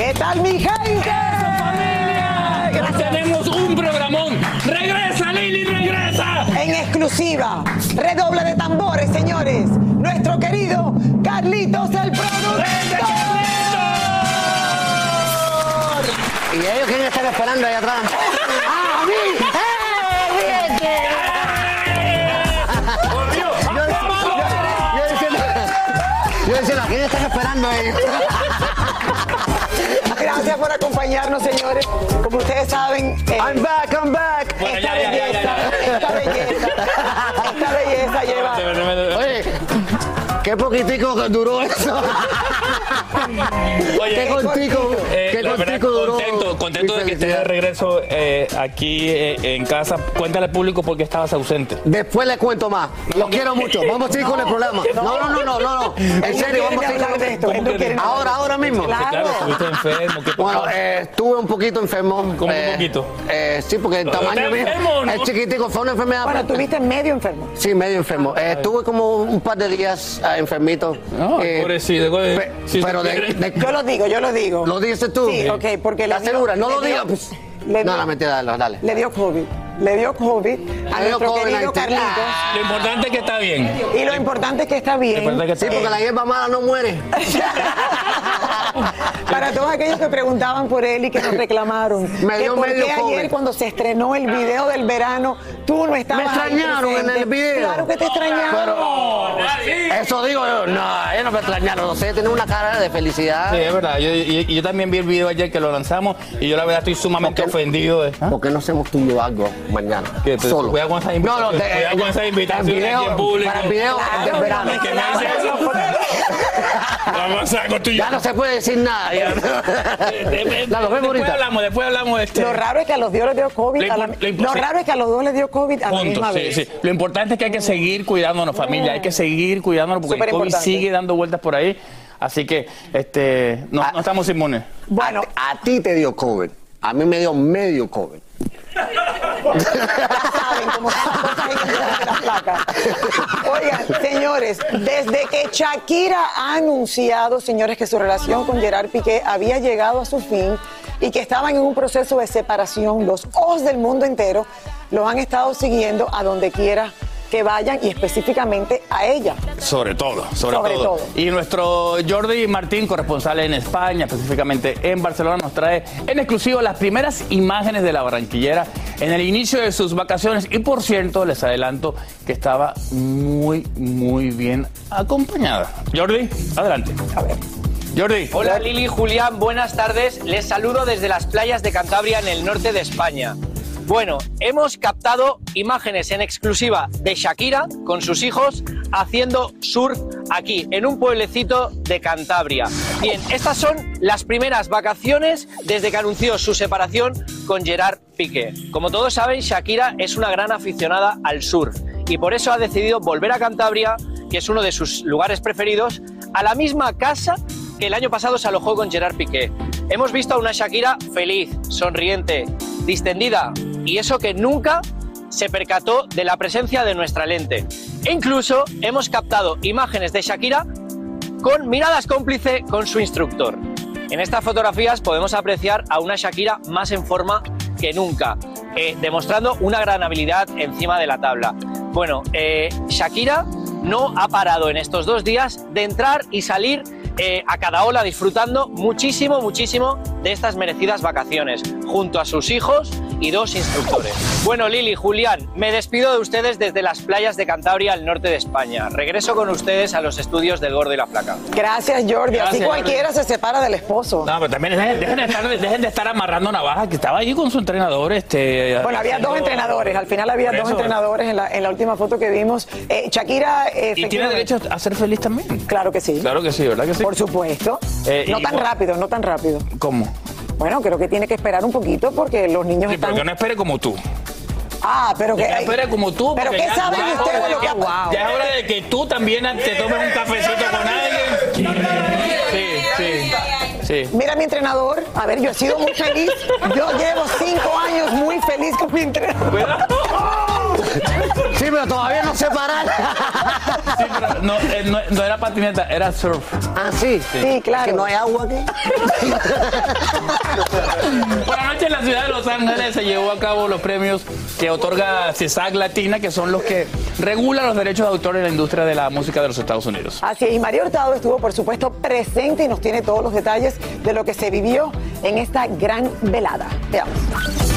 ¿Qué tal mi gente? Tenemos un programón. ¡Regresa, Lili, regresa! En exclusiva, redoble de tambores, señores. Nuestro querido Carlitos el productor. ¿Y ellos quieren estar esperando ahí atrás? ¡Ah, a mí! ¡Eh, fíjate! Yo, yo, yo diciendo, yo diciendo, ¿a quién están esperando ellos? Gracias por acompañarnos, señores. Como ustedes saben, eh, I'm back, I'm back. esta belleza, esta belleza, esta belleza lleva. Oye, qué poquitico que duró eso. Oye, qué cortico, Eh, qué la verdad, cortico duró. contento, contento de que estés de regreso eh, aquí eh, en casa. Cuéntale al público por qué estabas ausente. Después les cuento más. Los quiero mucho. Vamos a seguir con el programa. No, no, no, no, no. no. En serio, vamos a seguir con de esto. Ahora, ahora mismo. Claro. Estuviste enfermo. ¿qué Bueno, eh, estuve un poquito enfermo. ¿Cómo un poquito? eh, sí, porque el tamaño ¿Estás mío enfermo, no? es chiquitico, fue una enfermedad. Bueno, tuviste medio enfermo. Sí, medio enfermo. Eh, estuve como un par de días eh, enfermito. No, Eh, pobrecito. pe- Sí, pero de, de- Yo lo digo, yo lo digo. ¿Lo dices tú? Sí, ok, porque le ¿La dio- segura? No lo digas. pues. le No, dio- la mentira, dale, dale. Le dio COVID. Le dio COVID a Le dio nuestro COVID, querido. Carlitos. Lo importante es que está bien. Y lo importante es que está bien. Que Sí, porque la hierba mala no muere. Para todos aquellos que preguntaban por él y que nos reclamaron. Me que dio por COVID. ayer cuando se estrenó el video del verano, tú no estabas Me ahí extrañaron en el video. Claro que te extrañaron. Eso digo yo. No, ellos no me extrañaron. No sé, tienen una cara de felicidad. Sí, es verdad. Yo, yo también vi el video ayer que lo lanzamos y yo la verdad estoy sumamente ¿Por qué? ofendido. de- ¿Ah? ¿Por qué no hacemos tú y yo algo mañana? ¿Qué? Pero Solo. cuidado con esa No, no, invitación. te- Cuidado con esa invitación el video, aquí en público. Para el video Claro, del verano. Tu Ya no se puede decir nada. ya. La, Después ahorita. hablamos, después hablamos. Este, Lo raro es que a los dos les dio COVID. Lo raro es que a los dos les dio COVID a la Punto, misma sí, vez. sí. Lo importante es que hay que seguir cuidándonos, familia. Hay que seguir cuidándonos porque el COVID sigue dando vueltas por ahí. Así que este, no, no estamos inmunes. Bueno, A ti te dio COVID. A mí me dio medio COVID. Oigan, señores, desde que Shakira ha anunciado, señores, que su relación con Gerard Piqué había llegado a su fin y que estaban en un proceso de separación, los ojos del mundo entero los han estado siguiendo a donde quiera que vayan y específicamente a ella. Sobre todo, sobre, Sobre todo. todo. Y nuestro Jordi Martín, corresponsal en España, específicamente en Barcelona, nos trae en exclusivo las primeras imágenes de la barranquillera en el inicio de sus vacaciones. Y por cierto, les adelanto que estaba muy, muy bien acompañada. Jordi, adelante. A ver. Jordi. Hola Lili, Julián, buenas tardes. Les saludo desde las playas de Cantabria en el norte de España. Bueno, hemos captado imágenes en exclusiva de Shakira con sus hijos haciendo surf aquí, en un pueblecito de Cantabria. Bien, estas son las primeras vacaciones desde que anunció su separación con Gerard Piqué. Como todos saben, Shakira es una gran aficionada al surf y por eso ha decidido volver a Cantabria, que es uno de sus lugares preferidos, a la misma casa que el año pasado se alojó con Gerard Piqué. Hemos visto a una Shakira feliz, sonriente, distendida y eso que nunca se percató de la presencia de nuestra lente. E incluso hemos captado imágenes de Shakira con miradas cómplice con su instructor. En estas fotografías podemos apreciar a una Shakira más en forma que nunca, eh, demostrando una gran habilidad encima de la tabla. Bueno, eh, Shakira no ha parado en estos dos días de entrar y salir eh, a cada ola disfrutando muchísimo, muchísimo de estas merecidas vacaciones, junto a sus hijos y dos instructores. Bueno, Lili, Julián, me despido de ustedes desde las playas de Cantabria al norte de España. Regreso con ustedes a los estudios del Gordo y la Flaca. Gracias, Jordi. Así Gracias, cualquiera se separa del esposo. No, pero también dejen, dejen de estar, dejen de estar amarrando navajas, que estaba allí con su entrenador. Este, Bueno, había dos entrenadores. Al final había dos entrenadores en la, en la última foto que vimos. Eh, Shakira. eh, Y tiene derecho a ser feliz también. Claro que sí. Claro que sí, ¿verdad que sí? Por supuesto. Eh, no tan bueno- rápido, no tan rápido. ¿Cómo? Bueno, creo que tiene que esperar un poquito porque los niños Sí, están. pero que no espere como tú. Ah, pero que. No espere como tú. Pero ¿qué ya- saben ya es ustedes de lo que Ya es hora de que tú también te tomes un cafecito con alguien. Sí, sí. Sí. Mira mi entrenador. A ver, yo he sido muy feliz. Yo llevo cinco años muy feliz con mi entrenador. Sí, pero todavía no sé parar. Sí, pero no, eh, no, no era patineta, era surf. Ah, sí. Sí, claro. Que no hay agua aquí. Por la noche en la ciudad de Los Ángeles se llevó a cabo los premios que otorga CESAC Latina, que son los que regulan los derechos de autor en la industria de la música de los Estados Unidos. Así es, y María Hurtado estuvo, por supuesto, presente y nos tiene todos los detalles de lo que se vivió en esta gran velada. Veamos.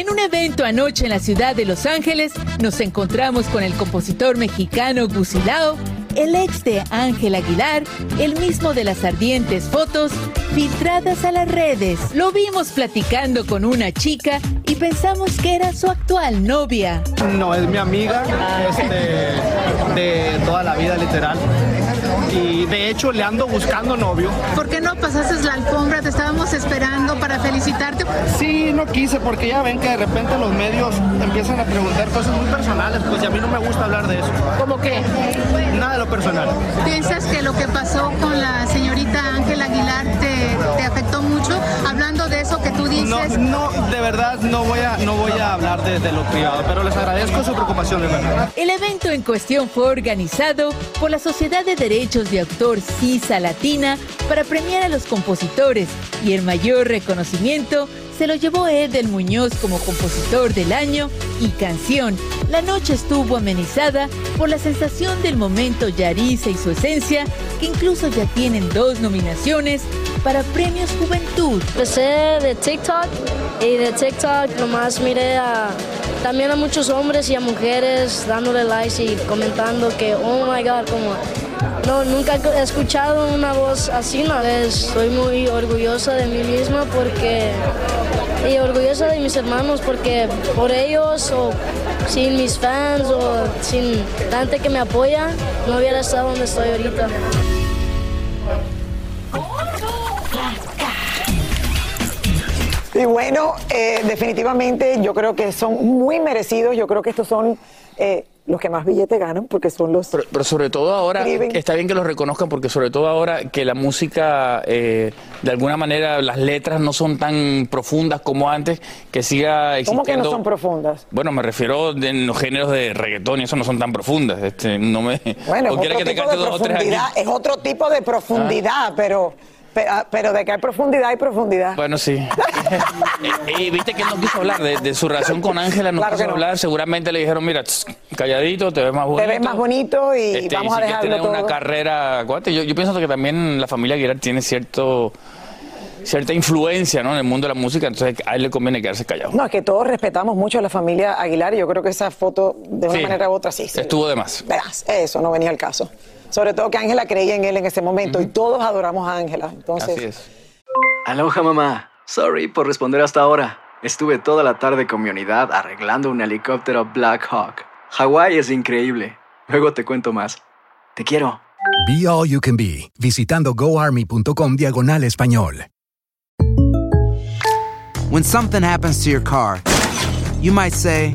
En un evento anoche en la ciudad de Los Ángeles, nos encontramos con el compositor mexicano Gusilao, el ex de Ángel Aguilar, el mismo de las ardientes fotos filtradas a las redes. Lo vimos platicando con una chica y pensamos que era su actual novia. No, es mi amiga este, de toda la vida, literal. De hecho le ando buscando novio. ¿Por qué no pasaste la alfombra? Te estábamos esperando para felicitarte. Sí, no quise porque ya ven que de repente los medios empiezan a preguntar cosas muy personales, pues y a mí no me gusta hablar de eso. ¿Cómo qué? Nada de lo personal. ¿Piensas que lo que pasó con la señorita Ángela Aguilar te, te afectó mucho? Hablando de eso que tú No, dices. no, de verdad no voy a, no voy a hablar de, de lo privado, pero les agradezco su preocupación, de verdad. El evento en cuestión fue organizado por la Sociedad de Derechos de Autor CISA Latina para premiar a los compositores y el mayor reconocimiento se lo llevó Edel Muñoz como compositor del año y canción. La noche estuvo amenizada por la sensación del momento Yarisa y su esencia, que incluso ya tienen dos nominaciones para Premios Juventud. Empecé de TikTok y de TikTok nomás miré a, también a muchos hombres y a mujeres dándole likes y comentando que, oh my god, como no, nunca he escuchado una voz así, ¿no? Estoy muy orgullosa de mí misma porque, y orgullosa de mis hermanos porque por ellos o sin mis fans o sin gente que me apoya, no hubiera estado donde estoy ahorita. Y bueno, eh, definitivamente yo creo que son muy merecidos. Yo creo que estos son eh, los que más billetes ganan porque son los... Pero, pero sobre todo ahora, Escriben. está bien que los reconozcan porque sobre todo ahora que la música, eh, de alguna manera, las letras no son tan profundas como antes, que siga existiendo... ¿Cómo que no son profundas? Bueno, me refiero de- en los géneros de reggaetón y eso no son tan profundas. Este, no me, Bueno, es otro que tipo de profundidad, es otro tipo de profundidad, pero, pero, pero de que hay profundidad, hay profundidad. Bueno, sí. y, y viste que él no quiso hablar de, de su relación con Ángela, no Claro quiso no. hablar. Seguramente le dijeron, mira, tss, calladito, te ves más Te bonito. ves más bonito y Este, vamos y a dejarlo tener todo. una carrera, acuérdate, yo, yo pienso que también la familia Aguilar tiene cierto cierta influencia ¿no? en el mundo de la música, entonces a él le conviene quedarse callado. No, es que todos respetamos mucho a la familia Aguilar y yo creo que esa foto, de una Sí. manera u otra, sí. sí. Estuvo de más. Verás, eso no venía al caso. Sobre todo que Ángela creía en él en ese momento y todos adoramos a Ángela. Entonces, Así es. Aloha mamá. Sorry por responder hasta ahora. Estuve toda la tarde con mi unidad arreglando un helicóptero Black Hawk. Hawái es increíble. Luego te cuento más. Te quiero. Be All You Can Be, visitando goarmy.com diagonal español. When something happens to your car, you might say,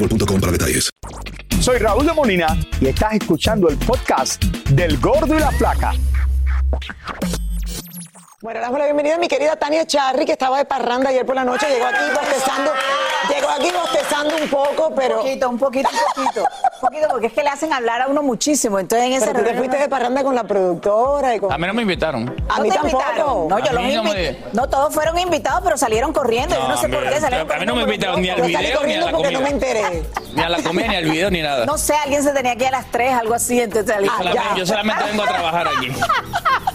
boostmobile.com para detalles. Soy Raúl de Molina y estás escuchando el podcast del Gordo y la Flaca. Bueno, le damos la bienvenida a mi querida Tania Charry, que estaba de parranda ayer por la noche. Llegó aquí bostezando, aquí bostezando un poco, pero... Un poquito, un poquito, un poquito. Un poquito, porque es que le hacen hablar a uno muchísimo. Entonces en ese Pero tú te fuiste de parranda con la productora y con... A mí no me invitaron. A mí te tampoco. invitaron. No, yo los no me- invité. No, todos fueron invitados, pero salieron corriendo. yo no sé por qué salieron a mí no me invitaron ni al video ni a la porque no comida. me enteré. Ni a la comida, ni al video, ni nada. No sé, alguien se tenía que ir a las 3, algo así, entonces salí. Yo solamente, yo solamente vengo a trabajar aquí.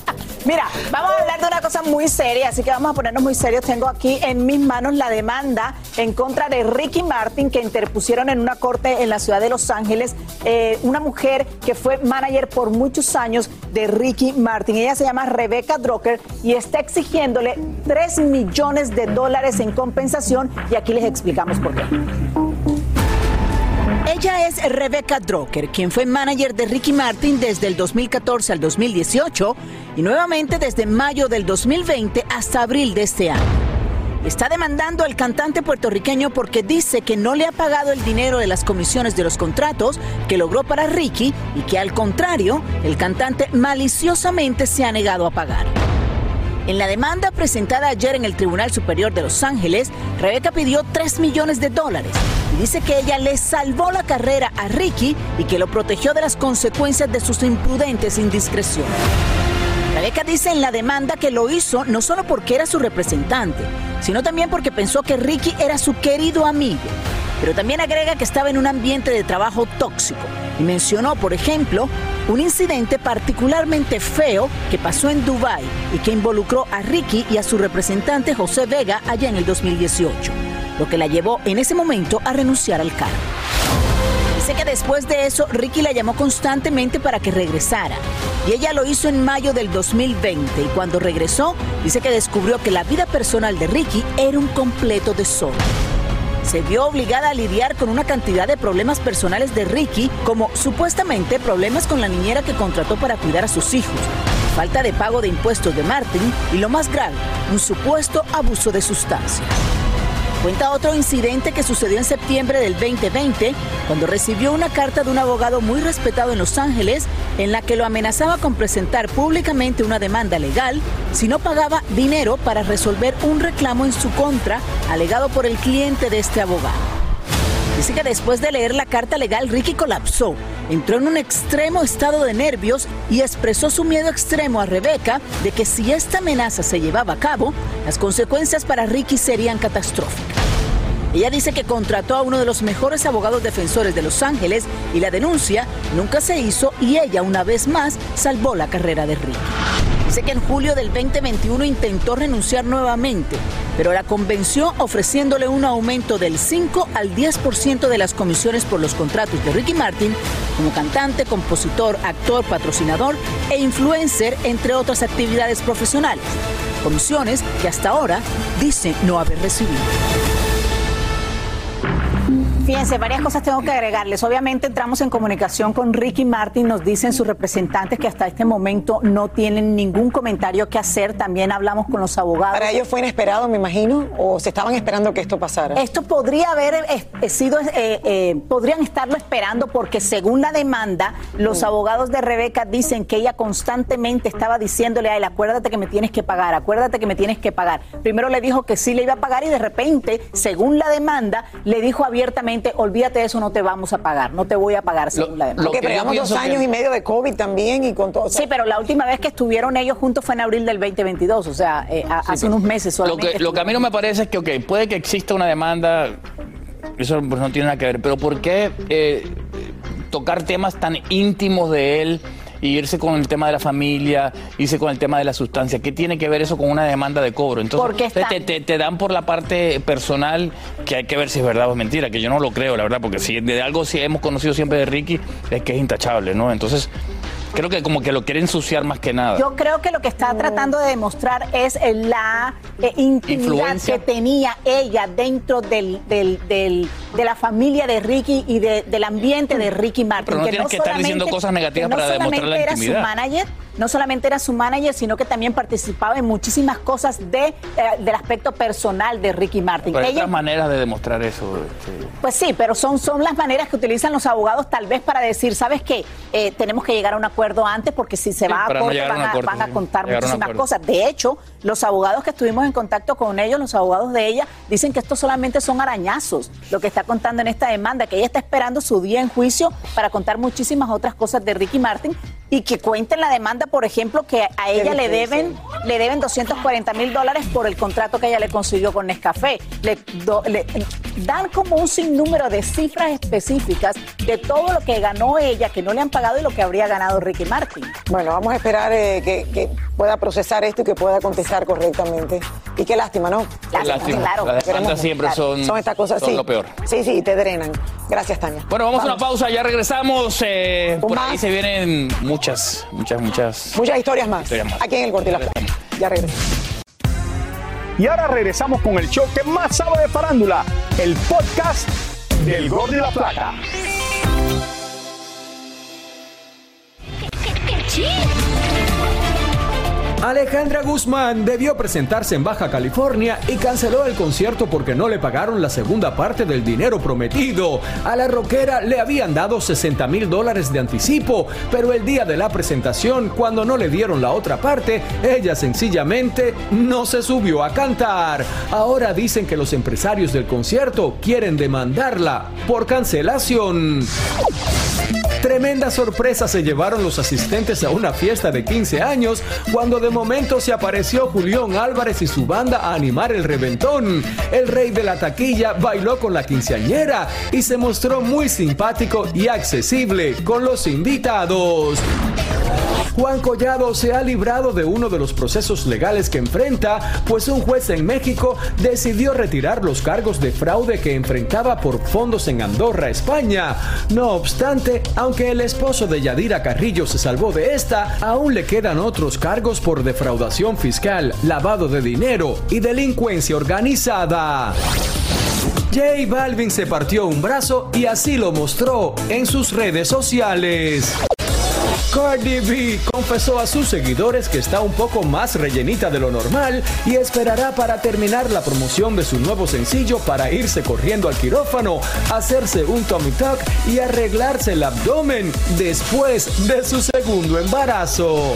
Mira, vamos a hablar de una cosa muy seria, así que vamos a ponernos muy serios. Tengo aquí en mis manos la demanda en contra de Ricky Martin que interpusieron en una corte en la ciudad de Los Ángeles, eh, una mujer que fue manager por muchos años de Ricky Martin. Ella se llama Rebecca Drucker y está exigiéndole 3 millones de dólares en compensación y aquí les explicamos por qué. Ella es Rebecca Drucker, quien fue manager de Ricky Martin desde el 2014 al 2018 y nuevamente desde mayo del 2020 hasta abril de este año. Está demandando al cantante puertorriqueño porque dice que no le ha pagado el dinero de las comisiones de los contratos que logró para Ricky y que al contrario, el cantante maliciosamente se ha negado a pagar. En la demanda presentada ayer en el Tribunal Superior de Los Ángeles, Rebeca pidió 3 millones de dólares y dice que ella le salvó la carrera a Ricky y que lo protegió de las consecuencias de sus imprudentes indiscreciones. Rebeca dice en la demanda que lo hizo no solo porque era su representante, sino también porque pensó que Ricky era su querido amigo. Pero también agrega que estaba en un ambiente de trabajo tóxico y mencionó, por ejemplo, un incidente particularmente feo que pasó en Dubái y que involucró a Ricky y a su representante José Vega allá en el 2018, lo que la llevó en ese momento a renunciar al cargo. Dice que después de eso Ricky la llamó constantemente para que regresara. Y ella lo hizo en mayo del 2020 y cuando regresó dice que descubrió que la vida personal de Ricky era un completo desorden. Se vio obligada a lidiar con una cantidad de problemas personales de Ricky, como supuestamente problemas con la niñera que contrató para cuidar a sus hijos, falta de pago de impuestos de Martin y lo más grave, un supuesto abuso de sustancias. Cuenta otro incidente que sucedió en septiembre del 2020, cuando recibió una carta de un abogado muy respetado en Los Ángeles, en la que lo amenazaba con presentar públicamente una demanda legal si no pagaba dinero para resolver un reclamo en su contra, alegado por el cliente de este abogado. Dice que después de leer la carta legal, Ricky colapsó, entró en un extremo estado de nervios y expresó su miedo extremo a Rebeca de que si esta amenaza se llevaba a cabo, las consecuencias para Ricky serían catastróficas. Ella dice que contrató a uno de los mejores abogados defensores de Los Ángeles y la denuncia nunca se hizo y ella una vez más salvó la carrera de Ricky. Dice que en julio del 2021 intentó renunciar nuevamente, pero la convenció ofreciéndole un aumento del 5 al 10% de las comisiones por los contratos de Ricky Martin como cantante, compositor, actor, patrocinador e influencer, entre otras actividades profesionales. Comisiones que hasta ahora dice no haber recibido. Fíjense, varias cosas tengo que agregarles. Obviamente entramos en comunicación con Ricky Martin, nos dicen sus representantes que hasta este momento no tienen ningún comentario que hacer. También hablamos con los abogados. Para ellos fue inesperado, me imagino, o se estaban esperando que esto pasara. Esto podría haber eh, eh, sido, eh, eh, podrían estarlo esperando porque según la demanda, los Mm. abogados de Rebeca dicen que ella constantemente estaba diciéndole a él, acuérdate que me tienes que pagar, acuérdate que me tienes que pagar. Primero le dijo que sí le iba a pagar y de repente, según la demanda, le dijo abiertamente, olvídate de eso, no te vamos a pagar, no te voy a pagar según la demanda. Porque pegamos dos años y medio de COVID también y con todo. Sí, pero la última vez que estuvieron ellos juntos fue en abril del 2022, o sea, eh, a- hace unos meses Lo solamente. que, lo que a mí no me parece es que, ok, puede que exista una demanda, eso pues, no tiene nada que ver, pero ¿por qué eh, tocar temas tan íntimos de él y irse con el tema de la familia, irse con el tema de la sustancia? ¿Qué tiene que ver eso con una demanda de cobro? Entonces, te, te- te dan por la parte personal, que hay que ver si es verdad o es mentira, que yo no lo creo, la verdad, porque si de algo sí hemos conocido siempre de Ricky, es que es intachable, ¿no? Entonces, creo que como que lo quiere ensuciar más que nada. Yo creo que lo que está tratando de demostrar es la eh, intimidad Influencia. que tenía ella dentro del, del- del- de la familia de Ricky y de- del ambiente de Ricky Martin. Pero no tienes que estar diciendo cosas negativas que no para demostrar la solamente era su manager, no solamente era su manager, sino que también participaba en muchísimas cosas de, eh, del aspecto personal de Ricky Martin. Pero hay Ella- otras maneras de demostrar eso. este. pues sí, pero son, son las maneras que utilizan los abogados tal vez para decir, ¿sabes qué? Eh, tenemos que llegar a un acuerdo antes porque si se Sí, va a no corte van, a, van a contar muchísimas cosas. De hecho, los abogados que estuvimos en contacto con ellos, los abogados de ella, dicen que esto solamente son arañazos, lo que está contando en esta demanda, que ella está esperando su día en juicio para contar muchísimas otras cosas de Ricky Martin y que cuenten la demanda, por ejemplo, que a ella le deben, le deben 240 mil dólares por el contrato que ella le consiguió con Nescafé. Le, do- le- dan como un sinnúmero de cifras específicas de todo lo que ganó ella, que no le han pagado y lo que habría ganado Ricky Martin. Bueno, vamos a esperar eh, que, que pueda procesar esto y que pueda contestar correctamente. Y qué lástima, ¿no? lástima. Las demandas siempre son- Son estas cosas, son sí. lo peor. Sí, sí, te drenan. Gracias, Tania. Bueno, vamos, a una pausa, ya regresamos. eh, ¿Un por ahí se vienen muchas, muchas, muchas. Muchas historias más. Historias más. Aquí en el Corte y la Flaca. Ya regresamos. Y ahora regresamos con el show que más sabe de farándula, el podcast del Gordo y la Plata. Alejandra Guzmán debió presentarse en Baja California y canceló el concierto porque no le pagaron la segunda parte del dinero prometido. A la rockera le habían dado 60 mil dólares de anticipo, pero el día de la presentación, cuando no le dieron la otra parte, ella sencillamente no se subió a cantar. Ahora dicen que los empresarios del concierto quieren demandarla por cancelación. Tremenda sorpresa se llevaron los asistentes a una fiesta de 15 años cuando de momento se apareció Julián Álvarez y su banda a animar el reventón. El rey de la taquilla bailó con la quinceañera y se mostró muy simpático y accesible con los invitados. Juan Collado se ha librado de uno de los procesos legales que enfrenta, pues un juez en México decidió retirar los cargos de fraude que enfrentaba por fondos en Andorra, España. No obstante, aunque el esposo de Yadira Carrillo se salvó de esta, aún le quedan otros cargos por defraudación fiscal, lavado de dinero y delincuencia organizada. J Balvin se partió un brazo y así lo mostró en sus redes sociales. Cardi B confesó a sus seguidores que está un poco más rellenita de lo normal y esperará para terminar la promoción de su nuevo sencillo para irse corriendo al quirófano, hacerse un tummy tuck y arreglarse el abdomen después de su segundo embarazo.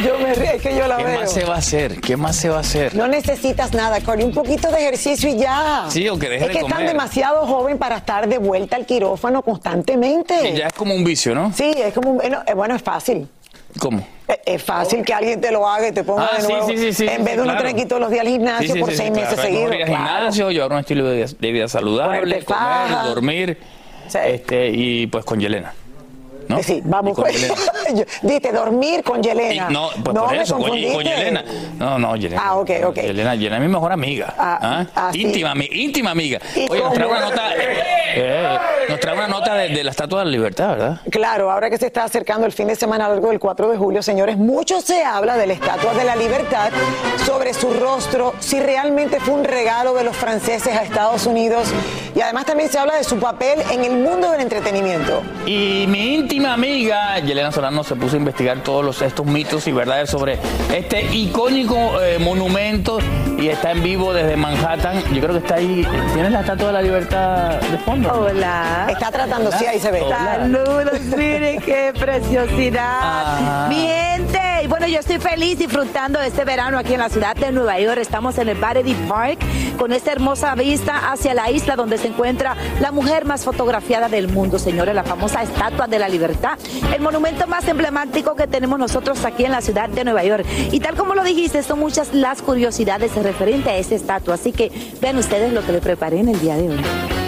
Yo me río, es que yo la ¿Qué veo. más se va a hacer? ¿Qué más se va a hacer? No necesitas nada, Corey. Un poquito de ejercicio y ya. Sí, o que deje Es de que están demasiado joven para estar de vuelta al quirófano constantemente. Y ya es como un vicio, ¿no? Sí, es como, un- bueno, eh, bueno, es fácil. ¿Cómo? Es- Es fácil que alguien te lo haga y te ponga Ah, de nuevo. sí, sí, sí, en vez de uno claro. tener que ir todos los días al gimnasio por seis meses claro. Seguidos. claro. gimnasio, llevar un estilo de vida, de vida saludable, comer, dormir, este, y pues con Yelena. ¿No? Eh, Sí, vamos. Y con Dite, dormir con Y- Yelena. no, pues no por eso, con, y. Yelena. No, no, Yelena. Ah, ok, ok. Yelena, Yelena es mi mejor amiga. Ah, ¿ah? ah, sí. íntima, ami- íntima amiga. ¿Y Oye, nos trae cómo? una nota, eh, nos trae una nota de, de la Estatua de la Libertad, ¿verdad? Claro, ahora que se está acercando el fin de semana largo del 4 de julio, señores, mucho se habla de la Estatua de la Libertad, sobre su rostro, si realmente fue un regalo de los franceses a Estados Unidos. Y además también se habla de su papel en el mundo del entretenimiento. Y mi íntima amiga Yelena Solano se puso a investigar todos los, estos mitos y verdades sobre este icónico eh, monumento y está en vivo desde Manhattan. Yo creo que está ahí. ¿Tienes la Estatua de la Libertad de fondo? Hola. Está tratando, sí, ahí se ve. Saludos, miren qué preciosidad. Mi gente. Bueno, yo estoy feliz disfrutando este verano aquí en la ciudad de Nueva York. Estamos en el Battery Park con esta hermosa vista hacia la isla donde se encuentra la mujer más fotografiada del mundo, señores, la famosa Estatua de la Libertad, el monumento más emblemático que tenemos nosotros aquí en la ciudad de Nueva York. Y tal como lo dijiste, son muchas las curiosidades referentes a esta estatua. Así que vean ustedes lo que le preparé en el día de hoy.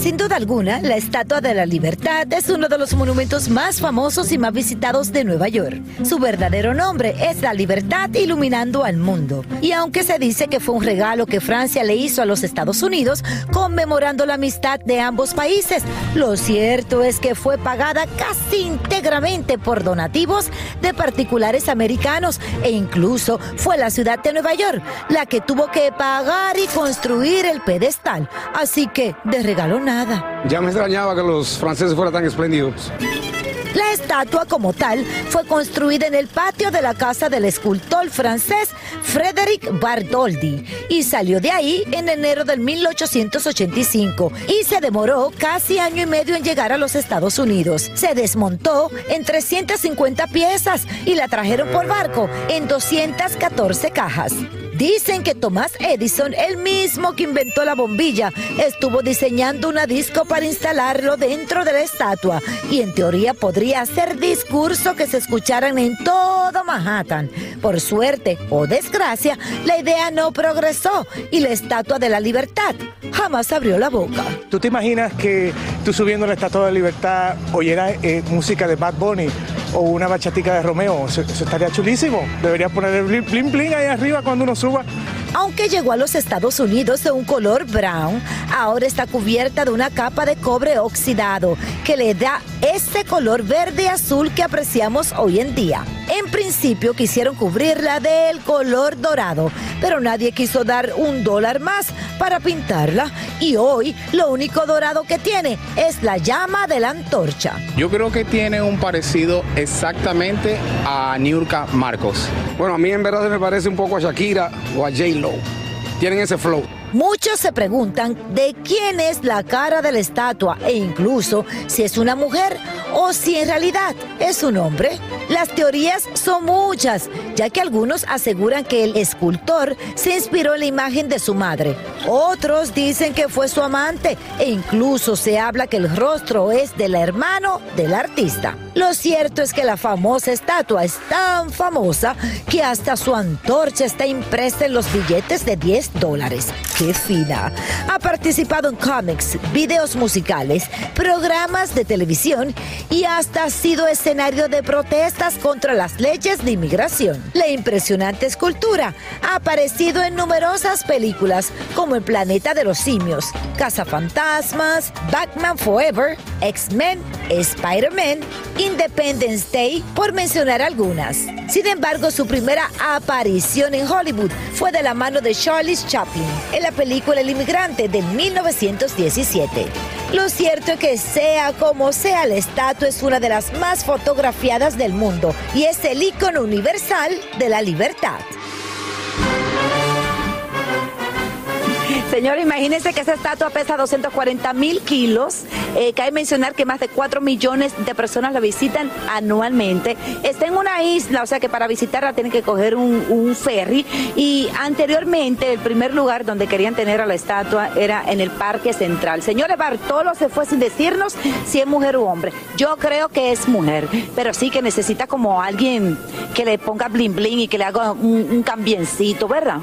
Sin duda alguna, la Estatua de la Libertad es uno de los monumentos más famosos y más visitados de Nueva York. Su verdadero nombre es la libertad iluminando al mundo. Y aunque se dice que fue un regalo que Francia le hizo a los Estados Unidos, conmemorando la amistad de ambos países, lo cierto es que fue pagada casi íntegramente por donativos de particulares americanos e incluso fue la ciudad de Nueva York la que tuvo que pagar y construir el pedestal. Así que de regalo nada. Ya me extrañaba que los franceses fueran tan espléndidos. La estatua como tal fue construida en el patio de la casa del escultor francés Frédéric Bardoldi y salió de ahí en enero del 1885 y se demoró casi año y medio en llegar a los Estados Unidos. Se desmontó en 350 piezas y la trajeron por barco en 214 cajas. Dicen que Thomas Edison, el mismo que inventó la bombilla, estuvo diseñando una disco para instalarlo dentro de la estatua y en teoría podría hacer discurso que se escucharan en todo Manhattan. Por suerte o desgracia, la idea no progresó y la estatua de la libertad jamás abrió la boca. ¿Tú te imaginas que tú subiendo la Estatua de la Libertad oyeras eh, música de Bad Bunny o una bachatica de Romeo? Eso, estaría chulísimo. Deberías poner el bling bling ahí arriba cuando uno suba. Aunque llegó a los Estados Unidos de un color brown, ahora está cubierta de una capa de cobre oxidado que le da ese color verde azul que apreciamos hoy en día. En principio quisieron cubrirla del color dorado, pero nadie quiso dar un dólar más para pintarla y hoy lo único dorado que tiene es la llama de la antorcha. Yo creo que tiene un parecido exactamente a Niurka Marcos. Bueno, a mí en verdad me parece un poco a Shakira o a Tienen ese flow. Muchos se preguntan de quién es la cara de la estatua e incluso si es una mujer o si en realidad es un hombre. Las teorías son muchas, ya que algunos aseguran que el escultor se inspiró en la imagen de su madre. Otros dicen que fue su amante e incluso se habla que el rostro es del hermano del artista. Lo cierto es que la famosa estatua es tan famosa que hasta su antorcha está impresa en los billetes de 10 dólares. ¡Qué fina! Ha participado en cómics, videos musicales, programas de televisión y hasta ha sido escenario de protestas contra las leyes de inmigración. La impresionante escultura ha aparecido en numerosas películas como El planeta de los simios, Cazafantasmas, Batman Forever, X-Men, Spider-Man, Independence Day, por mencionar algunas. Sin embargo, su primera aparición en Hollywood fue de la mano de Charlie Chaplin en la película El inmigrante de 1917. Lo cierto es que sea como sea, la estatua es una de las más fotografiadas del mundo y es el icono universal de la libertad. Señor, imagínense que esa estatua pesa 240 mil kilos. Eh, cabe mencionar que más de 4 millones de personas la visitan anualmente. Está en una isla, o sea que para visitarla tienen que coger un, ferry. Y anteriormente, el primer lugar donde querían tener a la estatua era en el Parque Central. Señores, Bartolo se fue sin decirnos si es mujer u hombre. Yo creo que es mujer, pero sí que necesita como alguien que le ponga bling bling y que le haga un, un cambiencito, ¿verdad?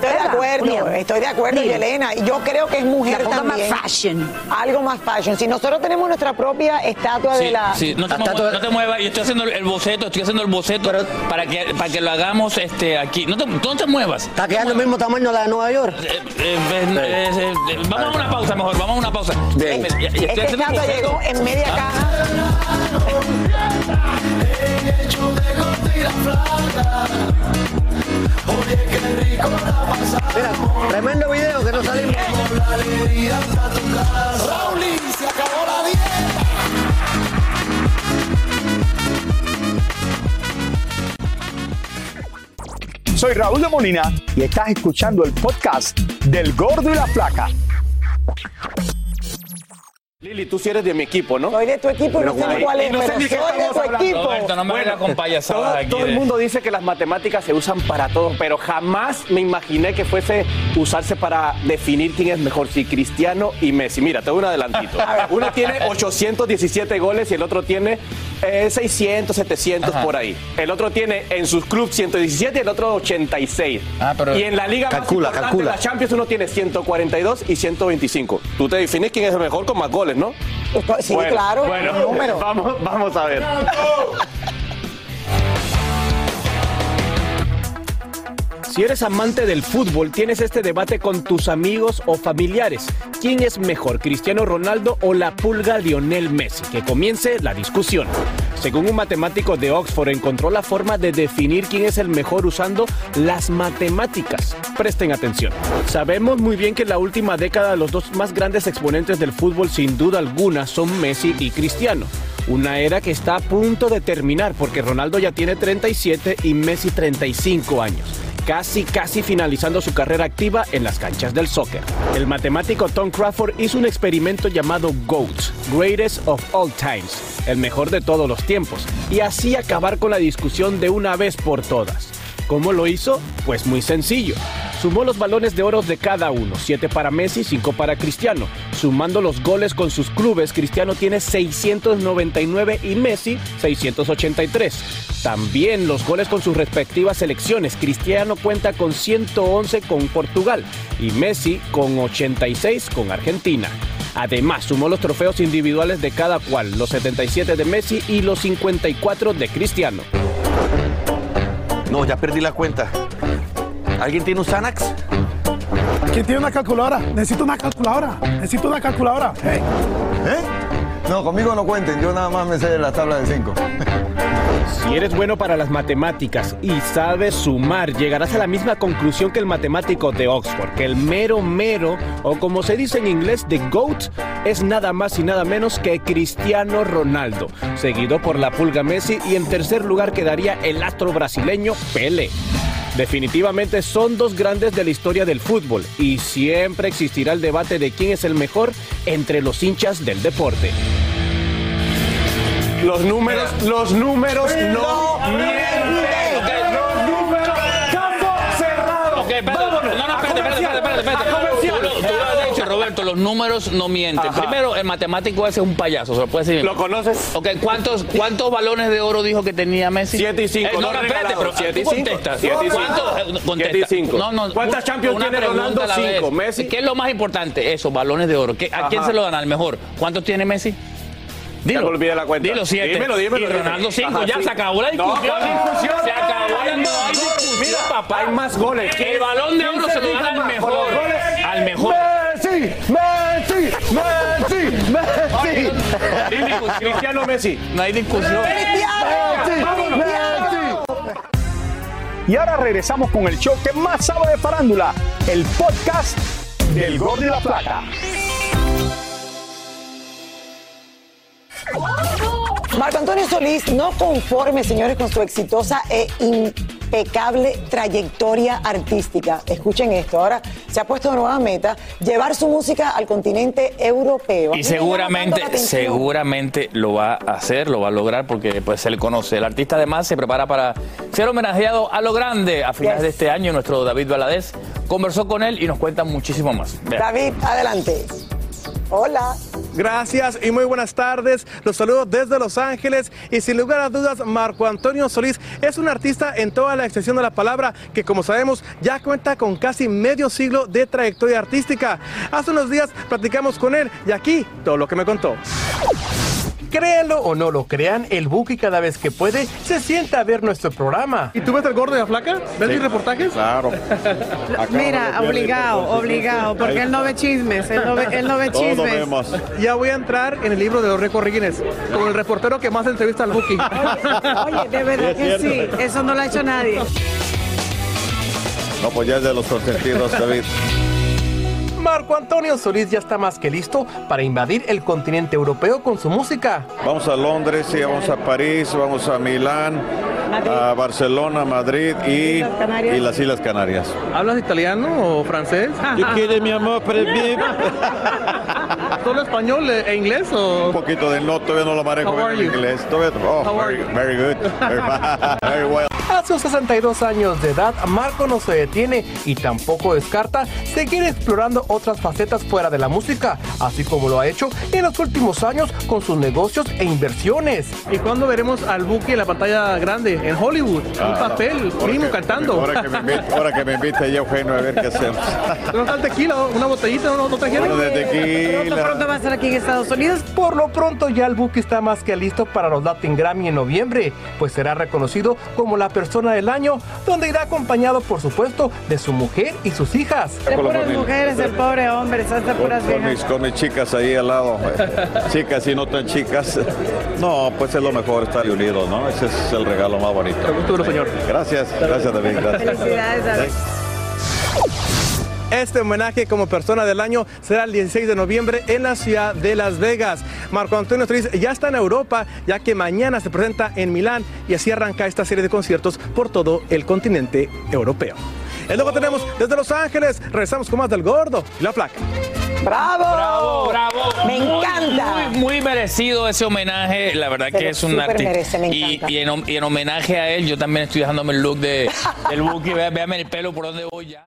Estoy de ¿Verdad, acuerdo, estoy de acuerdo, Dile. Yelena. Y yo creo que es mujer La ponga más también. fashion. Algo más fashion. Si nosotros tenemos nuestra propia estatua de la. sí, no te, muevas, no te muevas, yo estoy haciendo el boceto, estoy haciendo el boceto para que para que lo hagamos este aquí. No te, no te muevas. Está quedando el mismo tamaño la de Nueva York. Eh, eh, eh, eh, eh, vamos a una pausa mejor, vamos a una pausa. Bien. Estoy Esta estatua llegó en media Ah. caja. Mira, tremendo video que no salimos. alegría hasta tu casa. Raúl, se acabó la dieta. Soy Raúl de Molina y estás escuchando el podcast del Gordo y la Flaca. Lili, tú sí eres de mi equipo, ¿no? Soy de tu equipo y no sé cuál es, no sé pero ni qué soy de estamos tu hablando. equipo. Roberto, no me venga con payasadas todo, aquí todo el de- mundo dice que las matemáticas se usan para todo, pero jamás me imaginé que fuese usarse para definir quién es mejor, si Cristiano y Messi. Mira, te doy un adelantito. Uno tiene 817 goles y el otro tiene eh, 600, 700 por ahí. El otro tiene en sus clubes 117 y el otro 86. y en la liga Calcula, más importante, calcula. la Champions, uno tiene 142 y 125. Tú te defines quién es el mejor con más goles, ¿no? Sí, claro, Bueno. Vamos, vamos a ver. Si eres amante del fútbol, tienes este debate con tus amigos o familiares. ¿Quién es mejor, Cristiano Ronaldo o la pulga Lionel Messi? Que comience la discusión. Según un matemático de Oxford, encontró la forma de definir quién es el mejor usando las matemáticas. Presten atención. Sabemos muy bien que en la última década los dos más grandes exponentes del fútbol sin duda alguna son Messi y Cristiano. Una era que está a punto de terminar porque Ronaldo ya tiene 37 y Messi 35 años. Casi, casi finalizando su carrera activa en las canchas del soccer. El matemático Tom Crawford hizo un experimento llamado GOAT, Greatest of All Times, el mejor de todos los tiempos, y así acabar con la discusión de una vez por todas. ¿Cómo lo hizo? Pues muy sencillo. Sumó los balones de oro de cada uno, 7 para Messi, 5 para Cristiano. Sumando los goles con sus clubes, Cristiano tiene 699 y Messi 683. También los goles con sus respectivas selecciones. Cristiano cuenta con 111 con Portugal y Messi con 86 con Argentina. Además, sumó los trofeos individuales de cada cual, los 77 de Messi y los 54 de Cristiano. No, ya perdí la cuenta. ¿Alguien tiene un Xanax? ¿Quién tiene una calculadora? Necesito una calculadora. Necesito una calculadora. ¿Eh? No, conmigo no cuenten, yo nada más me sé la tabla de 5. Si eres bueno para las matemáticas y sabes sumar, llegarás a la misma conclusión que el matemático de Oxford, que el mero mero, o como se dice en inglés, the GOAT, es nada más y nada menos que Cristiano Ronaldo, seguido por la pulga Messi y en tercer lugar quedaría el astro brasileño Pele. Definitivamente son dos grandes de la historia del fútbol y siempre existirá el debate de quién es el mejor entre los hinchas del deporte. Los números, los números no mienten. Los números, caso cerrado. Ok, espérate. No, no, espérate, espérate, espérate, espérate. Tú, lo- tú lo has dicho, Roberto, los números no mienten. Ajá. Primero, el matemático ese es un payaso, se lo puede decir. ¿Lo conoces? Ok, ¿cuántos, ¿cuántos balones de oro dijo que tenía Messi? Siete y cinco, Eh, no, no no, espérate, pero Siete y tú cinco. contesta. Siete y ¿Cuántos? cinco. Eh, contesta. Siete y cinco. No, no, ¿Cuántas Champions una tiene pregunta Ronaldo? a la vez. Cinco. Messi. ¿Qué es lo más importante? Eso, balones de oro. ¿Qué- ¿A quién Ajá. se lo dan al mejor? ¿Cuántos tiene Messi? Dilo. Ya me olvidé la cuenta. Dilo, siete. Dímelo, dímelo, Y. Ronaldo cinco. Ajá, ya sí. se acabó la No, discusión. Se acabó la No, discusión, mira, papá. hay más goles. El balón de oro ¿Quién se lo dan al mejor. Al mejor. Messi, Messi, Messi, Messi. Cristiano Messi. No hay discusión. Messi, Messi. Y ahora regresamos con el show que más sabe de farándula, el podcast del Gordo y la Plata. Marco Antonio Solís, no conforme, señores, con su exitosa e impecable trayectoria artística. Escuchen esto, ahora se ha puesto de nueva meta llevar su música al continente europeo. Y seguramente, seguramente lo va a hacer, lo va a lograr porque pues se le conoce. El artista además se prepara para ser homenajeado a lo grande a finales Yes. de este año. Nuestro David Valadez conversó con él y nos cuenta muchísimo más. Vean. David, adelante. Hola. Gracias y muy buenas tardes. Los saludo desde Los Ángeles y sin lugar a dudas Marco Antonio Solís es un artista en toda la extensión de la palabra que como sabemos ya cuenta con casi medio siglo de trayectoria artística. Hace unos días platicamos con él y aquí todo lo que me contó. Créanlo o no lo crean, el Buki cada vez que puede se sienta a ver nuestro programa. ¿Y tú ves el gordo y la flaca? ¿Ves mis reportajes? Claro. Mira, obligado, obligado, porque él no ve chismes, él no ve, él no ve chismes. Ya voy a entrar en el libro de los récords Guinness, como el reportero que más entrevista al Buki. Oye, de verdad que sí, eso no lo ha hecho nadie. No, pues ya es de los consentidos, David. Marco Antonio Solís ya está más que listo para invadir el continente europeo con su música. Vamos a Londres, sí, vamos a París, vamos a Milán, a Barcelona, Madrid y, y las Islas Canarias. ¿Hablas italiano o francés? Yo quiero mi amor, pero bien. ¿Solo español e inglés o...? Un poquito de no, todavía no lo manejo en inglés. Todavía, oh, How are very, you? very good. Very, very well. A sus 62 años de edad, Marco no se detiene y tampoco descarta seguir explorando otras facetas fuera de la música, así como lo ha hecho en los últimos años con sus negocios e inversiones. ¿Y cuándo veremos al Buki en la pantalla grande, en Hollywood? Un papel, mínimo que- cantando. Ahora que me invite, ahora que me invite ya Eugenio a ver qué hacemos. ¿No está el tequila? ¿Una botellita? ¿No, no? Bueno, de tequila. Pronto, pronto va a estar aquí en Estados Unidos. Por lo pronto ya el Buki está más que listo para los Latin Grammy en noviembre, pues será reconocido como la persona del año, donde irá acompañado por supuesto de su mujer y sus hijas. De puras mujeres, el pobre hombre, esas de Con, puras con mis, viejas. con mis chicas ahí al lado. Chicas y no tan chicas. No, pues es lo mejor estar unidos, ¿no? Ese es el regalo más bonito. señor. Gracias, gracias David. Gracias. Felicidades, David. Este homenaje como persona del año será el 16 de noviembre en la ciudad de Las Vegas. Marco Antonio Solís ya está en Europa, ya que mañana se presenta en Milán y así arranca esta serie de conciertos por todo el continente europeo. Y luego tenemos desde Los Ángeles, regresamos con más del gordo y la flaca. ¡Bravo! Bravo, bravo. Me Muy, encanta. Muy, muy merecido ese homenaje. La verdad Se que lo es un artista. merece, me y, encanta. y en, y en homenaje a él, yo también estoy dejándome el look de, del Buki. Véame el pelo por donde voy ya.